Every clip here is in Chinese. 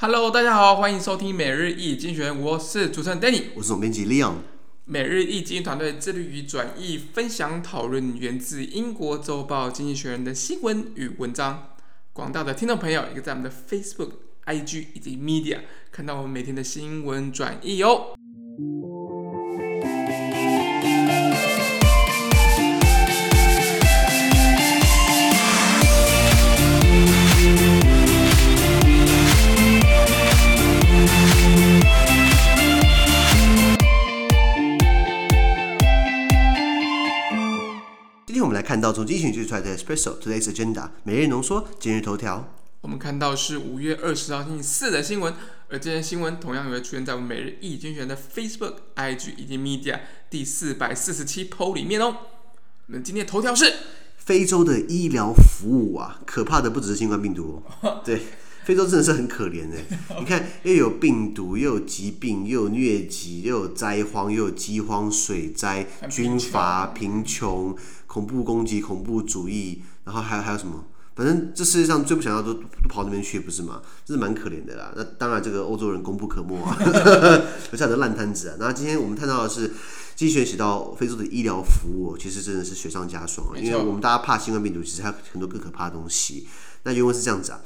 Hello，大家好，欢迎收听每日一经济学人，我是主持人 Danny，我是总编辑 Leon。每日易经济团队致力于转译、分享、讨论源自英国周报《经济学人》的新闻与文章。广大的听众朋友，也可以在我们的 Facebook、IG 以及 Media 看到我们每天的新闻转译哦。看到从精选出来的 Espresso Today's Agenda 每日浓缩今日头条。我们看到是五月二十号星期四的新闻，而这些新闻同样也会出现在我们每日一经济学人的 Facebook、IG 以及 Media 第四百四十七 PO 里面哦。那今天的头条是非洲的医疗服务啊，可怕的不只是新冠病毒哦。对。非洲真的是很可怜哎，你看又有病毒，又有疾病，又有疟疾，又有灾荒，又有饥荒、水灾、军阀、贫穷、恐怖攻击、恐怖主义，然后还有还有什么？反正这世界上最不想要都都跑那边去，不是吗？这是蛮可怜的啦。那当然，这个欧洲人功不可没啊，留下的烂摊子啊。那今天我们看到的是，经济学写到非洲的医疗服务，其实真的是雪上加霜啊。因为我们大家怕新冠病毒，其实还有很多更可怕的东西。那原文是这样子啊。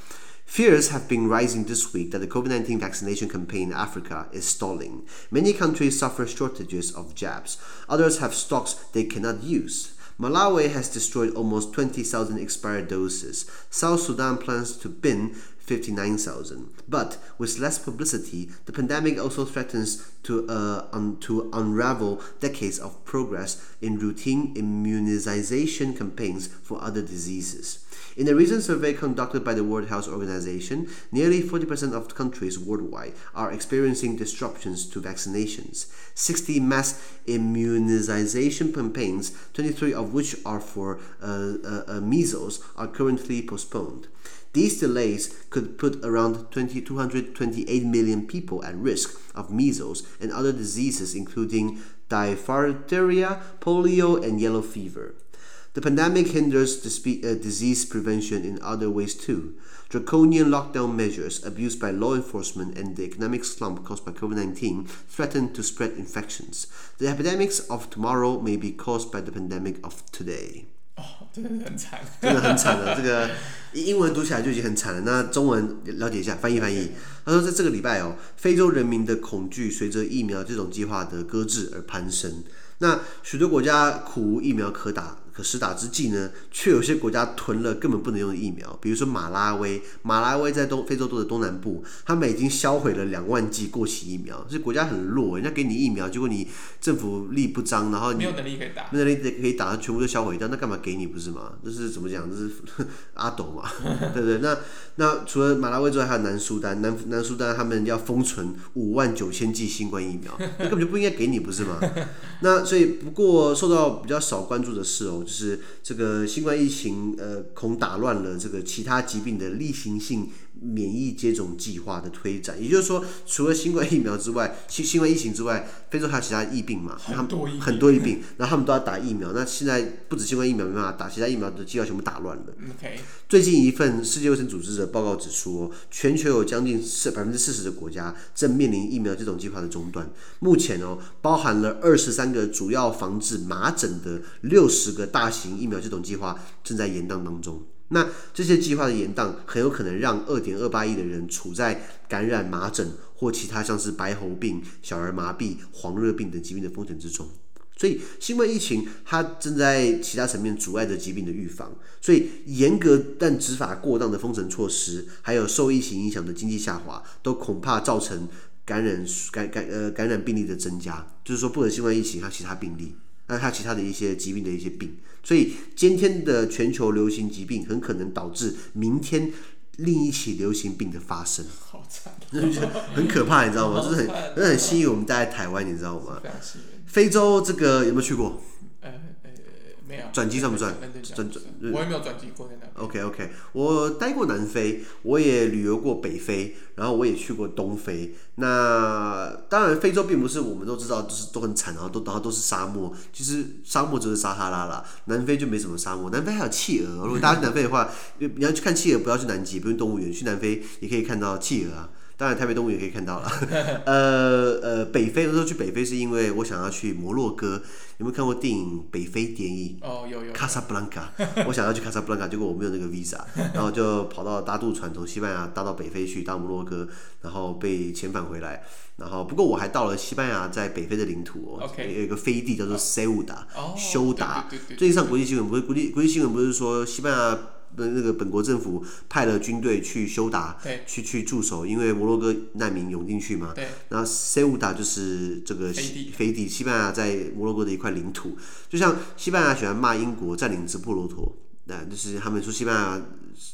Fears have been rising this week that the COVID-19 vaccination campaign in Africa is stalling. Many countries suffer shortages of jabs. Others have stocks they cannot use. Malawi has destroyed almost 20,000 expired doses. South Sudan plans to bin 59,000. But with less publicity, the pandemic also threatens to, uh, un to unravel decades of progress in routine immunization campaigns for other diseases. In a recent survey conducted by the World Health Organization, nearly 40% of countries worldwide are experiencing disruptions to vaccinations. 60 mass immunization campaigns, 23 of which are for uh, uh, uh, measles, are currently postponed. These delays could put around 20, 228 million people at risk of measles and other diseases, including diphtheria, polio, and yellow fever. The pandemic hinders disease prevention in other ways too. Draconian lockdown measures abused by law enforcement and the economic slump caused by COVID 19 threaten to spread infections. The epidemics of tomorrow may be caused by the pandemic of today. 哦，真的很惨，真的很惨了。这个英文读起来就已经很惨了。那中文了解一下，翻译翻译。他说，在这个礼拜哦，非洲人民的恐惧随着疫苗这种计划的搁置而攀升。那许多国家苦无疫苗可打。 可施打之际呢，却有些国家囤了根本不能用的疫苗，比如说马拉维。马拉维在东非洲多的东南部，他们已经销毁了两万剂过期疫苗。这国家很弱，人家给你疫苗，结果你政府力不彰，然后你没有能力可以打，没有能力可以打，全部都销毁掉，那干嘛给你不是吗？这是怎么讲？这是阿斗嘛，对不对？那那除了马拉维之外，还有南苏丹，南南苏丹他们要封存五万九千剂新冠疫苗，那根本就不应该给你不是吗？那所以不过受到比较少关注的是哦。就是这个新冠疫情，呃，恐打乱了这个其他疾病的例行性免疫接种计划的推展。也就是说，除了新冠疫苗之外，新新冠疫情之外，非洲还有其他疫病嘛？很多疫病，很多疫病，然后他们都要打疫苗。那现在不止新冠疫苗没办法打，其他疫苗的计划全部打乱了。Okay. 最近一份世界卫生组织的报告指出，全球有将近四百分之四十的国家正面临疫苗接种计划的中断。目前哦，包含了二十三个主要防治麻疹的六十个大型疫苗接种计划正在延宕当中。那这些计划的延宕，很有可能让二点二八亿的人处在感染麻疹或其他像是白喉病、小儿麻痹、黄热病等疾病的风险之中。所以，新冠疫情它正在其他层面阻碍着疾病的预防。所以，严格但执法过当的封城措施，还有受疫情影响的经济下滑，都恐怕造成感染感感呃感染病例的增加。就是说，不能新冠疫情，还有其他病例，那还有其他的一些疾病的一些病。所以，今天的全球流行疾病很可能导致明天另一起流行病的发生。好惨，很可怕，你知道吗？就是很很吸引我们待在台湾，你知道吗？非洲这个有没有去过？转机算不算？转转，我也没有转机过在那。OK OK，我待过南非，我也旅游过北非，然后我也去过东非。那当然，非洲并不是我们都知道，就是都很惨，然后都然后都是沙漠。其实沙漠就是撒哈拉啦，南非就没什么沙漠。南非还有企鹅，如果大家去南非的话，你要去看企鹅，不要去南极，不用动物园，去南非也可以看到企鹅啊。当然台北动物园可以看到了。呃呃，北非那时候去北非是因为我想要去摩洛哥。有没有看过电影《北非谍影》？哦，有有。卡萨布兰卡，我想要去卡萨布兰卡，结果我没有那个 visa，然后就跑到搭渡船从西班牙搭到北非去，搭摩洛哥，然后被遣返回来。然后不过我还到了西班牙在北非的领土哦有一个飞地叫做塞乌达，修达。最近上国际新闻不是国际国际新闻不是说西班牙。那那个本国政府派了军队去修达，去去驻守，因为摩洛哥难民涌进去嘛。对。然后塞乌达就是这个飞地，飞地，西班牙在摩洛哥的一块领土，就像西班牙喜欢骂英国占领直布罗陀。那就是他们说西班牙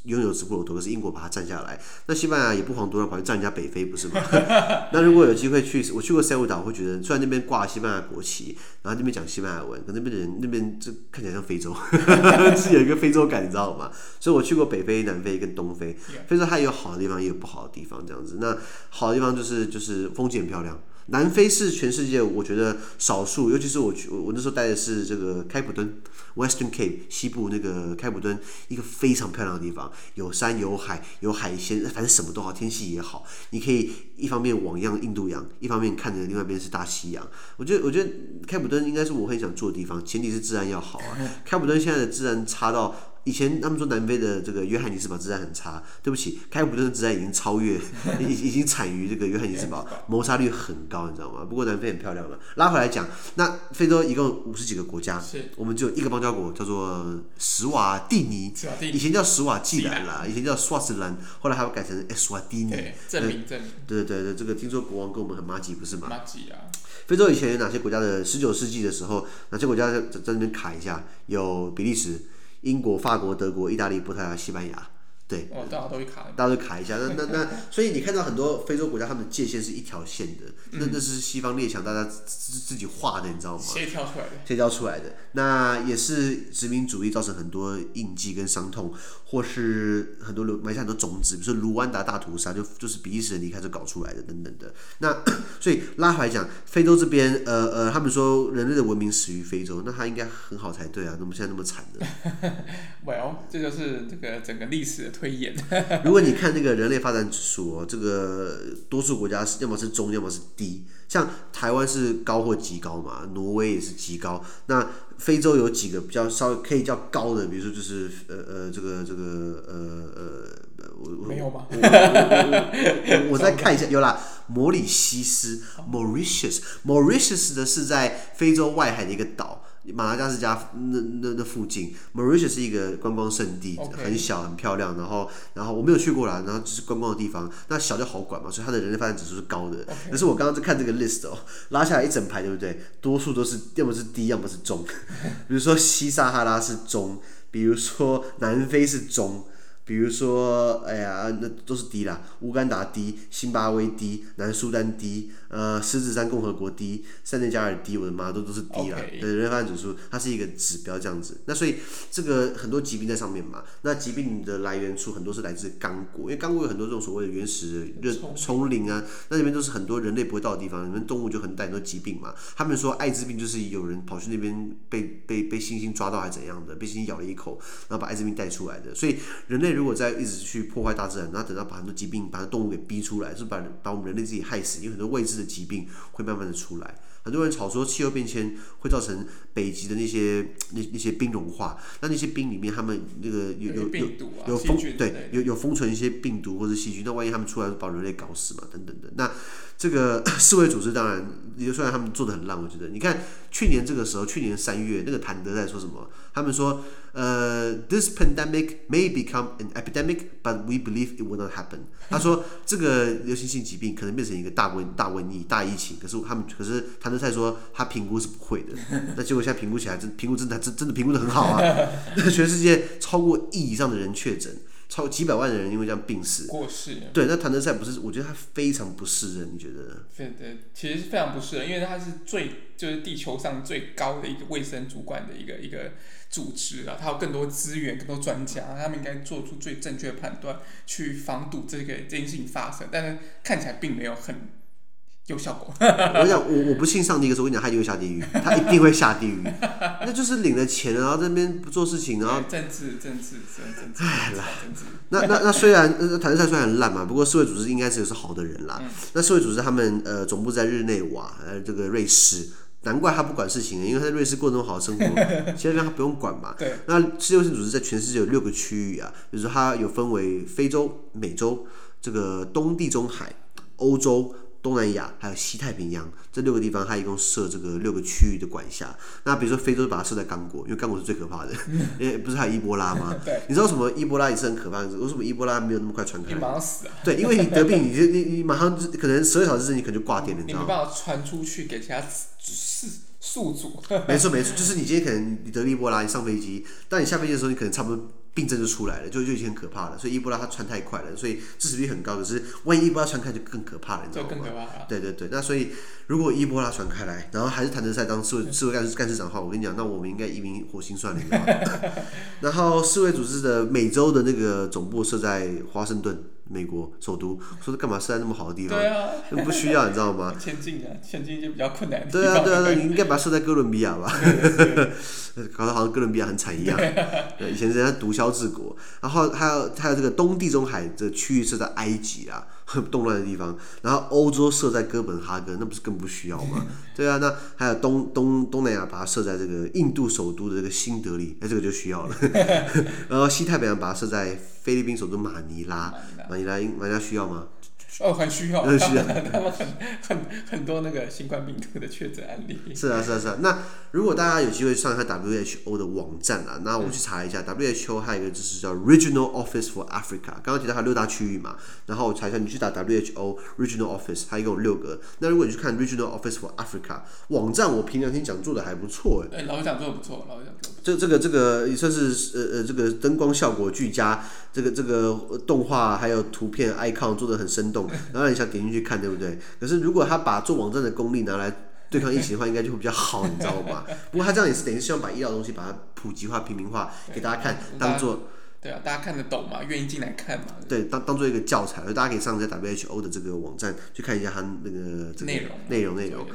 拥有直布罗陀，可是英国把它占下来。那西班牙也不遑多让，跑去占人家北非，不是吗？那如果有机会去，我去过塞乌岛，我会觉得虽然那边挂西班牙国旗，然后那边讲西班牙文，可那边的人那边就看起来像非洲，是有一个非洲感，你知道吗？所以我去过北非、南非跟东非，非洲它也有好的地方，也有不好的地方，这样子。那好的地方就是就是风景很漂亮。南非是全世界我觉得少数，尤其是我去我那时候待的是这个开普敦 （Western Cape） 西部那个开普敦，一个非常漂亮的地方，有山有海有海鲜，反正什么都好，天气也好，你可以一方面望向印度洋，一方面看着另外一边是大西洋。我觉得我觉得开普敦应该是我很想住的地方，前提是治安要好啊。开普敦现在的治安差到。以前他们说南非的这个约翰尼斯堡治安很差，对不起，开普敦的治安已经超越，已已经惨于这个约翰尼斯堡，谋杀率很高，你知道吗？不过南非很漂亮了。拉回来讲，那非洲一共五十几个国家，我们就一个邦交国叫做史瓦蒂尼，以前叫史瓦济兰啦，以前叫斯瓦斯兰，后来还要改成斯瓦蒂尼。证明证明。对对对，这个听说国王跟我们很麻吉，不是吗？麻吉啊。非洲以前有哪些国家的？十九世纪的时候，哪些国家在在那边卡一下？有比利时。英国、法国、德国、意大利、葡萄牙、西班牙，对，哦，大家都会卡，大家都卡一下。那 那那，所以你看到很多非洲国家，他们的界限是一条线的，嗯、那那是西方列强大家自自己画的，你知道吗？协调出来的，协调出来的。那也是殖民主义造成很多印记跟伤痛，或是很多留埋下很多种子，比如说卢湾达大屠杀，就就是比利时人离开就搞出来的等等的。那 所以拉回来讲，非洲这边，呃呃，他们说人类的文明始于非洲，那他应该很好才对啊，怎么现在那么惨呢？Well，这就是这个整个历史的推演。如果你看那个人类发展指数哦，这个多数国家是要么是中，要么是低。像台湾是高或极高嘛，挪威也是极高。那非洲有几个比较稍微可以叫高的，比如说就是呃呃这个这个呃呃我没有吗？我我，我，我再 看一下，有啦，摩里西斯 Mauritius，Mauritius 的是在非洲外海的一个岛。马达加斯加那那那附近，Mauritius 是一个观光胜地.很小很漂亮。然后然后我没有去过啦，然后就是观光的地方。那小就好管嘛，所以它的人类发展指数是高的。可.是我刚刚在看这个 list 哦，拉下来一整排，对不对？多数都是要么是低，要么是中。比如说西撒哈拉是中，比如说南非是中。比如说，哎呀，那都是低啦。乌干达低，辛巴威低，南苏丹低，呃，狮子山共和国低，塞内加尔低，我的妈，都都是低啦。对，人类发展指数，它是一个指标这样子。那所以这个很多疾病在上面嘛。那疾病的来源处很多是来自刚果，因为刚果有很多这种所谓的原始的丛林啊，那里面都是很多人类不会到的地方，里面动物就很带很多疾病嘛。他们说艾滋病就是有人跑去那边被被被猩猩抓到还是怎样的，被猩猩咬了一口，然后把艾滋病带出来的。所以人类。如果再一直去破坏大自然，那等到把很多疾病、把动物给逼出来，是把把我们人类自己害死，因为很多未知的疾病会慢慢的出来。很多人吵说气候变迁会造成北极的那些那那些冰融化，那那些冰里面他们那个有有有有封对有有封存一些病毒或者细菌，那万一他们出来把人类搞死嘛等等的。那这个 世卫组织当然，也虽然他们做的很烂，我觉得你看去年这个时候，去年三月那个谭德在说什么？他们说。呃、uh,，this pandemic may become an epidemic, but we believe it will not happen。他说这个流行性疾病可能变成一个大瘟大瘟疫大疫情，可是他们可是谭德赛说他评估是不会的。那结果现在评估起来真评估真的真真的评估的很好啊！全世界超过亿以上的人确诊，超几百万的人因为这样病死过世。对，那谭德赛不是？我觉得他非常不是人，你觉得？对对，其实是非常不是人，因为他是最就是地球上最高的一个卫生主管的一个一个。组织啊，他有更多资源、更多专家，他们应该做出最正确的判断，去防堵这个这件事情发生。但是看起来并没有很有效果。我讲我我不信上帝，可是我跟你讲，他一定会下地狱，他一定会下地狱。那就是领了钱，然后在那边不做事情，然后政治政治政治。哎，来，那那那虽然呃，谭德塞虽然很烂嘛，不过社会组织应该是是好的人啦。嗯、那社会组织他们呃总部在日内瓦，呃这个瑞士，难怪他不管事情，因为他在瑞士过那么好的生活，其他地方他不用管嘛。对。那世界卫组织在全世界有六个区域啊，比如说它有分为非洲、美洲、这个东地中海、欧洲。东南亚还有西太平洋这六个地方，它一共设这个六个区域的管辖。那比如说非洲，把它设在刚果，因为刚果是最可怕的，因为不是还有伊波拉吗？对。你知道什么伊波拉也是很可怕的？为什么伊波拉没有那么快传开？你马上死啊！对，因为你得病，你你你马上可能十二小时之内你可能就挂点了，你知道吗？你没办法传出去给其他宿宿主。没错没错，就是你今天可能你得伊波拉，你上飞机，但你下飞机的时候，你可能差不多。病症就出来了，就就已经很可怕了。所以伊波拉它传太快了，所以致死率很高。可是万一伊波拉传开就更可怕了，你知道吗？对对对，那所以如果伊波拉传开来，然后还是谭德塞当世卫世卫干事干事长的话，我跟你讲，那我们应该移民火星算了？然后世卫组织的美洲的那个总部设在华盛顿。美国首都，说是干嘛设在那么好的地方？对啊，不需要，你知道吗？前进啊，前进一些比较困难的。对啊，对啊，那 你应该把它设在哥伦比亚吧？搞得好像哥伦比亚很惨一样。对，以前人家毒枭治国，然后还有还有这个东地中海这区域设在埃及啊。很 动乱的地方，然后欧洲设在哥本哈根，那不是更不需要吗？对啊，那还有东东东南亚把它设在这个印度首都的这个新德里，哎，这个就需要了。然后西太平洋把它设在菲律宾首都马尼拉，马尼拉马尼拉需要吗？哦，很需要，很需要，他们 很很很多那个新冠病毒的确诊案例。是啊，是啊，是啊。那如果大家有机会上一下 WHO 的网站啊，那我去查一下、嗯、WHO 还有一个就是叫 Regional Office for Africa。刚刚提到它六大区域嘛，然后我查一下，你去打 WHO Regional Office，它一共有六个。那如果你去看 Regional Office for Africa 网站，我平常听讲做的还不错哎。哎，老讲做的不错，老讲做。这这个这个也算是呃呃这个灯光效果俱佳，这个这个动画还有图片 icon 做的很生动。然后你想点进去看，对不对？可是如果他把做网站的功力拿来对抗疫情的话，应该就会比较好，你知道吗？不过他这样也是等于希望把医疗东西把它普及化、平民化，给大家看，当做对啊，大家看得懂嘛，愿意进来看嘛。对，当当做一个教材，所以大家可以上一下 WHO 的这个网站去看一下它那个这个内容内容内容。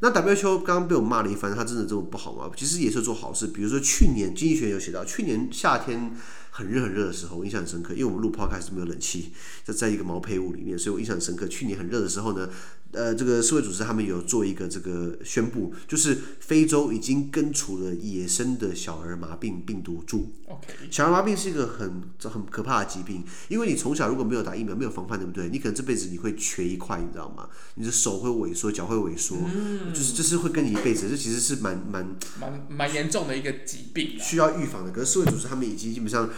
那 WHO 刚刚被我骂了一番，他真的这么不好吗？其实也是做好事，比如说去年经济学有写到，去年夏天。很热很热的时候，我印象很深刻，因为我们录 podcast 是没有冷气，就在一个毛坯屋里面，所以我印象很深刻。去年很热的时候呢，呃，这个世卫组织他们有做一个这个宣布，就是非洲已经根除了野生的小儿麻病病毒株。Okay. 小儿麻病是一个很很可怕的疾病，因为你从小如果没有打疫苗，没有防范，对不对？你可能这辈子你会瘸一块，你知道吗？你的手会萎缩，脚会萎缩，嗯、就是这是会跟你一辈子，这其实是蛮蛮蛮蛮严重的一个疾病，需要预防的。可是世卫组织他们已经基本上。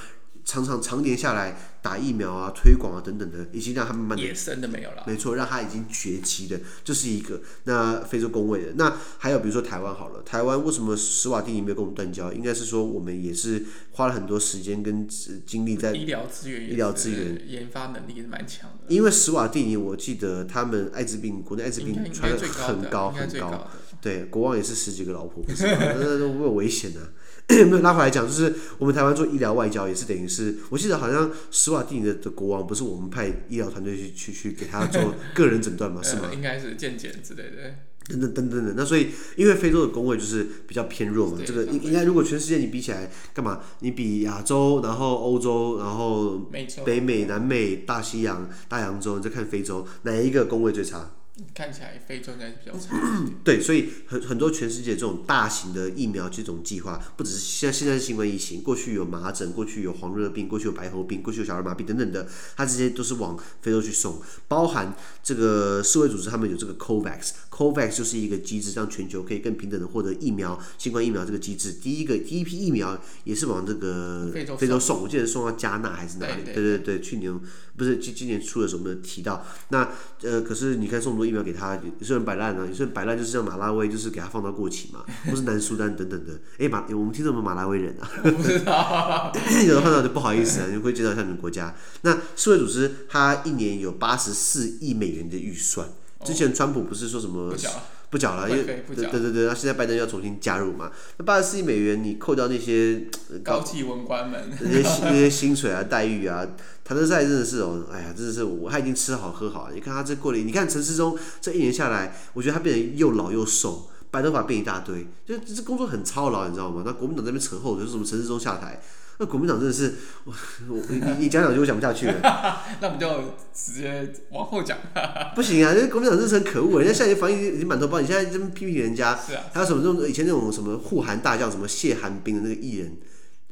常常常年下来打疫苗啊、推广啊等等的，已经让他们慢慢野生的没有了。没错，让他已经绝迹的，这是一个。那非洲公卫的，那还有比如说台湾好了，台湾为什么史瓦蒂尼没有跟我们断交？应该是说我们也是花了很多时间跟精力在医疗资源、医疗资源研发能力也是蛮强的。因为史瓦蒂尼，我记得他们艾滋病国内艾滋病传的很高很高，对，国王也是十几个老婆，不是吗？那都没有危险的、啊。没有拉回来讲，就是我们台湾做医疗外交也是等于是，我记得好像史瓦蒂尼的的国王不是我们派医疗团队去去去给他做 个人诊断吗？是吗？应该是健检之类的。等等等等的，那所以因为非洲的工位就是比较偏弱嘛，这个应应该如果全世界你比起来干嘛？你比亚洲，然后欧洲，然后北美、南美、大西洋、大洋洲，你再看非洲，哪一个工位最差？看起来非洲应该是比较差。对，所以很很多全世界这种大型的疫苗接种计划，不只是现在现在是新冠疫情，过去有麻疹，过去有黄热病，过去有白喉病，过去有小儿麻痹等等的，它这些都是往非洲去送。包含这个世卫组织，他们有这个 COVAX，COVAX 就是一个机制，让全球可以更平等的获得疫苗，新冠疫苗这个机制，第一个第一批疫苗也是往这个非洲送，我记得送到加纳还是哪里？对对对，对，去年不是今今年初的时候我们有提到，那呃，可是你看送。疫苗给他，有些人摆烂呢，有些人摆烂就是像马拉威，就是给他放到过期嘛，或是南苏丹等等的。哎、欸，马，我们听众有没有马拉威人啊？不知道，有的看到就不好意思啊，你会介绍一下你们国家。那世卫组织它一年有八十四亿美元的预算，之前川普不是说什么？不缴了，因为对对对对，那现在拜登要重新加入嘛，那八十四亿美元你扣掉那些呃高级文官们，那些那些薪水啊待遇啊，谭德赛真的是哦，哎呀，真的是我他已经吃好喝好，你看他这过了，你看陈世忠这一年下来，我觉得他变得又老又瘦，白头发变一大堆，就这工作很操劳，你知道吗？那国民党这边扯后腿，就是什么陈世忠下台。那国民党真的是，我我你你讲讲就我讲不下去了。那我们就直接往后讲。不行啊，因为国民党真是很可恶，人家现在防疫已经满头包，你现在这么批评人家。是啊。还有什么这种以前那种什么护韩大将，什么谢寒冰的那个艺人，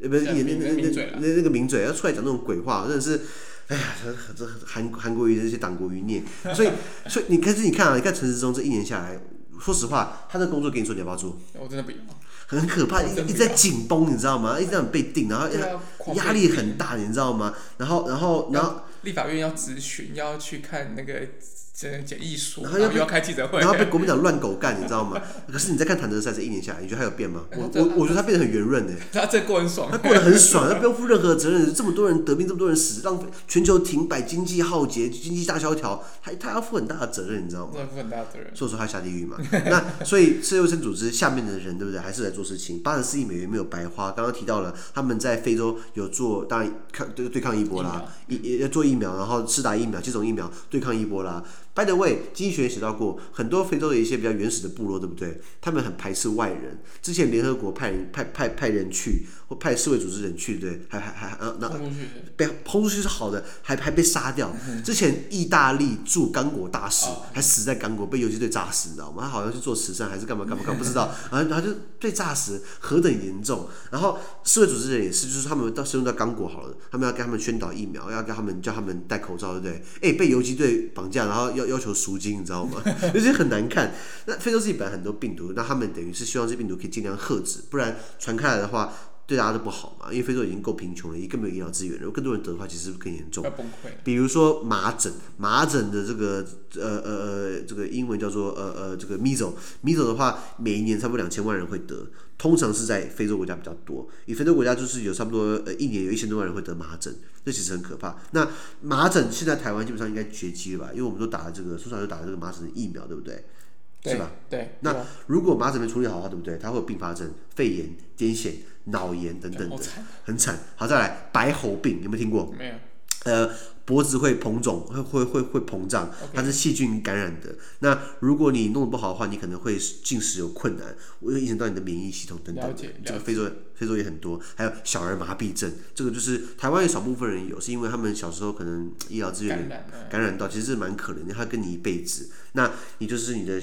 呃不是那那那那那个名嘴要出来讲那种鬼话，真的是，哎呀，这这韩韩国瑜这些党国余孽。所以 所以你可是你看啊，你看陈时中这一年下来，说实话，他的工作给你说你要不要做？我真的不要。很可怕，一直在紧绷，你知道吗？一直在被定，然后压力很大，你知道吗？然后，然后，然后，立法院要咨询，要去看那个。简易书，然后又要开记者会，然后被国民党乱狗干，你知道吗？可是你在看谭德赛这一年下来，你觉得他有变吗？我我我觉得他变得很圆润诶。他这过很爽，他过得很爽，他不用负任何责任。这么多人得病，这么多人死，让全球停摆，经济浩劫，经济大萧条，他他要负很大的责任，你知道吗？负很大的责任。所以说他，下地狱嘛。那所以世界卫生组织下面的人，对不对？还是在做事情。八十四亿美元没有白花。刚刚提到了，他们在非洲有做，当然抗对对抗一波拉，也要做疫苗，然后施打疫苗，接种疫苗对抗一波拉。By the way，经济学也写到过，很多非洲的一些比较原始的部落，对不对？他们很排斥外人。之前联合国派人派派派人去，或派世卫组织人去，对？还还还呃，那被轰出去是好的，还还被杀掉。之前意大利驻刚果大使还死在刚果，被游击队炸死，你知道吗？他好像去做慈善还是干嘛干嘛干嘛，不知道。然后他就被炸死，何等严重？然后世卫组织人也是，就是他们到深入到刚果好了，他们要给他们宣导疫苗，要给他们叫他们戴口罩，对不对？哎，被游击队绑架，然后要。要求赎金，你知道吗？有些很难看。那非洲自己本来很多病毒，那他们等于是希望这病毒可以尽量遏制，不然传开来的话，对大家都不好嘛。因为非洲已经够贫穷了，也更没有医疗资源了。如果更多人得的话，其实更严重。比如说麻疹，麻疹的这个呃呃呃，这个英文叫做呃呃这个 measles，measles 的话，每一年差不多两千万人会得。通常是在非洲国家比较多，以非洲国家就是有差不多呃一年有一千多万人会得麻疹，这其实很可怕。那麻疹现在台湾基本上应该绝迹了吧？因为我们都打了这个，通常就打了这个麻疹的疫苗，对不对？对是吧？对。那如果麻疹没处理好的话，对不对？它会有并发症，肺炎、癫痫、脑炎等等的，很惨。好，再来白喉病，有没有听过？没有。呃。脖子会膨肿，会会会会膨胀，它是细菌感染的。那如果你弄得不好的话，你可能会进食有困难，会影响到你的免疫系统等等。这个非洲非洲也很多，还有小儿麻痹症，这个就是台湾有少部分人有，是因为他们小时候可能医疗资源感染到，其实是蛮可怜的，他跟你一辈子。那你就是你的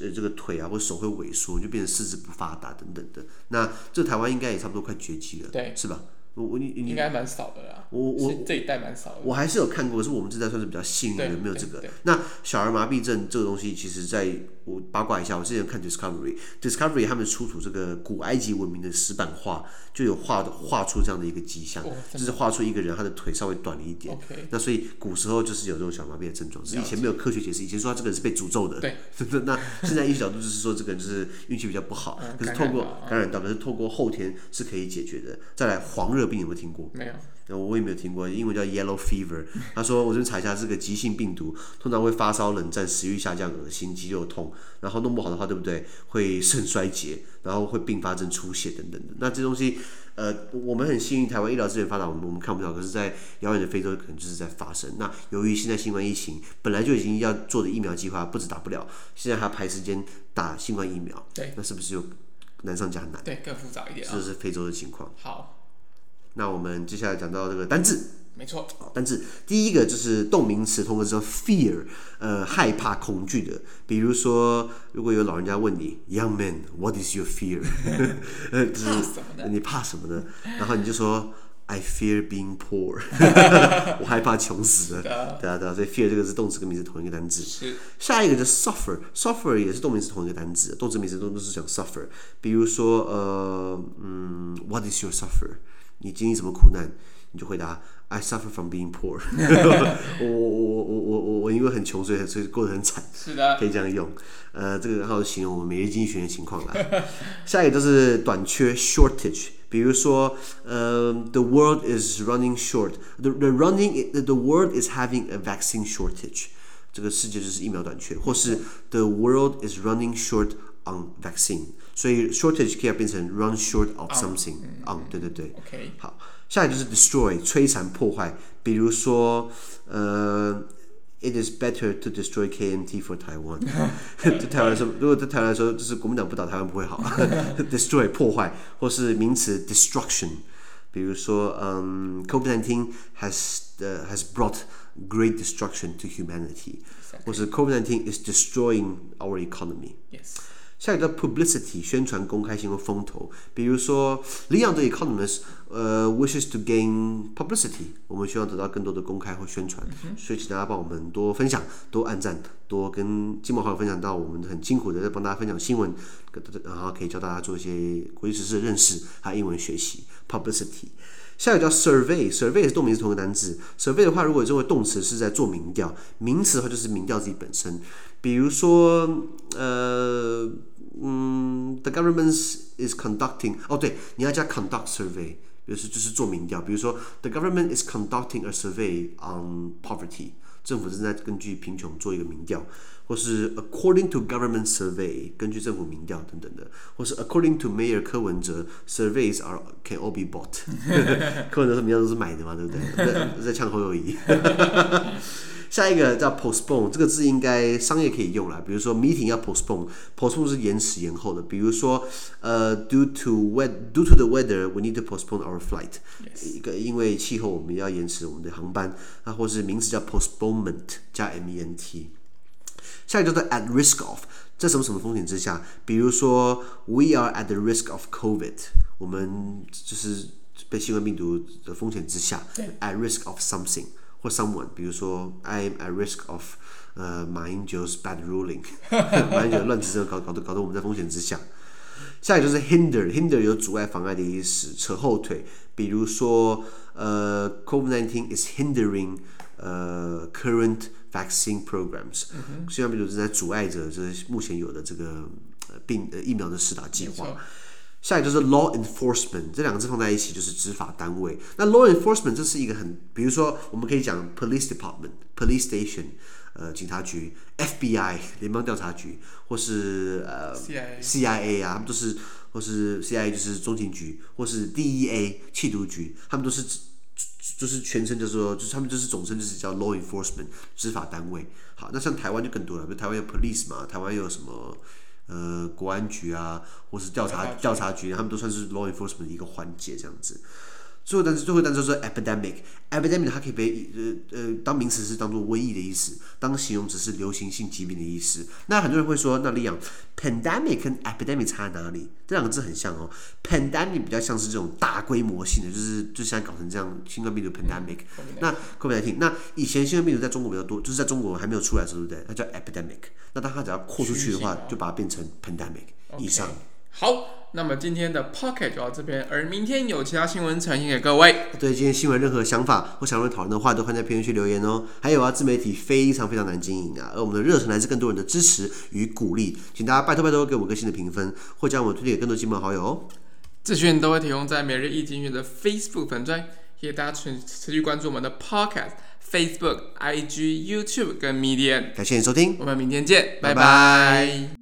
呃这个腿啊或手会萎缩，你就变成四肢不发达等等的。那这台湾应该也差不多快绝迹了，对，是吧？我我你你应该蛮少的啦，我我这一代蛮少的。我还是有看过，可是我们这代算是比较幸运的，没有这个。那小儿麻痹症这个东西，其实在我八卦一下，我之前看 Discovery，Discovery 他们出土这个古埃及文明的石板画，就有画画出这样的一个迹象，就是画出一个人他的腿稍微短了一点。那所以古时候就是有这种小儿麻痹的症状，只是以前没有科学解释，以前说他这个人是被诅咒的。对，那现在医学角度就是说这个人就是运气比较不好，可是透过感染到，可是透过后天是可以解决的。再来黄热。病有没有听过？没有，我也没有听过。英文叫 Yellow Fever。他说，我这边查一下，是个急性病毒，通常会发烧、冷战、食欲下降、恶心、肌肉痛，然后弄不好的话，对不对？会肾衰竭，然后会并发症出血等等的。那这东西，呃，我们很幸运，台湾医疗资源发达，我们我们看不到。可是，在遥远的非洲，可能就是在发生。那由于现在新冠疫情本来就已经要做的疫苗计划不止打不了，现在还要排时间打新冠疫苗，对，那是不是又难上加难？对，更复杂一点。这是非洲的情况。好。那我们接下来讲到这个单字，没错，单字第一个就是动名词，通过说 fear，呃，害怕、恐惧的。比如说，如果有老人家问你，Young man，what is your fear？就是你怕什么呢？然后你就说，I fear being poor，我害怕穷死了。对啊，对啊，所以 fear 这个是动词跟名词同一个单字。下一个是 suffer，suffer 也是动名词同一个单字，动词名词都都是讲 suffer。比如说，呃，嗯，what is your suffer？你经历什么苦难，你就回答 I suffer from being poor。我我我我我我我因为很穷，所以所以过得很惨。是的，可以这样用。呃，这个然后形容我们每日经济学的情况啦。下一个就是短缺 shortage，比如说呃，the world is running short，the the running the the world is having a vaccine shortage。这个世界就是疫苗短缺，或是 The world is running short on vaccine，所以 shortage 可以变成 run short of something on，对对对。OK，好，下一个就是 destroy，摧残破坏，比如说呃。It is better to destroy KMT for Taiwan。在台湾来说，如果在台湾来说，就是国民党不倒台湾不会好。 destroy 破坏，或是名词 destruction。比如说，嗯、um,，COVID-19 has、uh, has brought great destruction to humanity。或是 COVID-19 is destroying our economy。Yes。 下一个叫 publicity，宣传、公开性和风头。比如说，Leon the Economist，呃、uh,，wishes to gain publicity，我们希望得到更多的公开或宣传。嗯、所以请大家帮我们多分享、多按赞、多跟亲朋好友分享到我们很辛苦的在帮大家分享新闻，然后可以教大家做一些国际时事的认识，还有英文学习。publicity。下一个叫 survey，survey 是动名词同一个单字。survey 的话，如果作为动词是在做民调，名词的话就是民调自己本身。比如说，呃，嗯，the government is conducting，哦，对，你要加 conduct survey，比如说就是做民调。比如说，the government is conducting a survey on poverty，政府正在根据贫穷做一个民调，或是 according to government survey，根据政府民调等等的，或是 according to Mayor 柯文哲，surveys are can all be bought，柯文哲说民调都是买的嘛，对不对？在在呛侯友谊。下一个叫 postpone，这个字应该商业可以用了。比如说 meeting 要 postpone，postpone 是延迟延后的。比如说呃、uh,，due to weather due to the weather，we need to postpone our flight。一个因为气候，我们要延迟我们的航班。那或是名词叫 postponement，加 m e n t。下一个叫做 at risk of，在什么什么风险之下？比如说 we are at the risk of COVID，我们就是被新冠病毒的风险之下。at risk of something。或 someone，比如说 I am at risk of，呃、uh,，马英九 's bad ruling，马英九乱执政搞搞得搞得我们在风险之下。下一个就是 hinder，hinder 有阻碍、妨碍的意思，扯后腿。比如说，呃、uh,，COVID-19 is hindering，呃、uh,，current vaccine programs，新冠病毒正在阻碍着这目前有的这个病呃疫苗的施打计划。下一个就是 law enforcement，这两个字放在一起就是执法单位。那 law enforcement 这是一个很，比如说我们可以讲 police department、police station，呃，警察局；FBI 联邦调查局，或是呃 CIA, CIA 啊，他们都是，或是 CIA 就是中情局，或是 DEA 缉毒局，他们都是就是全称就是说，就是他们就是总称就是叫 law enforcement 执法单位。好，那像台湾就更多了，比如台湾有 police 嘛，台湾又有什么？呃，国安局啊，或是调查调查局，他们都算是 law enforcement 的一个环节，这样子。最后单词，最后单词是 epidemic，epidemic 它可以被呃呃当名词是当做瘟疫的意思，当形容词是流行性疾病的意思。那很多人会说，那李阳，pandemic 跟 epidemic 差在哪里？这两个字很像哦，pandemic 比较像是这种大规模性的，就是就现在搞成这样新冠病毒 pandemic。那 COVID-19，那以前新冠病毒在中国比较多，就是在中国还没有出来的时候，对不对？它叫 epidemic。那当它只要扩出去的话，就把它变成 pandemic 以上。好。那么今天的 Pocket 就到这边，而明天有其他新闻呈现给各位。对今天新闻任何想法或想要讨论的话，都欢迎在评论区留言哦。还有啊，自媒体非常非常难经营啊，而我们的热忱来自更多人的支持与鼓励，请大家拜托拜托给我们个新的评分，或将我们推荐给更多亲朋好友哦。资讯都会提供在每日一经讯的 Facebook 粉专，谢谢大家持持续关注我们的 Pocket、Facebook、IG、YouTube 跟 Medium。感谢你收听，我们明天见，拜拜。拜拜。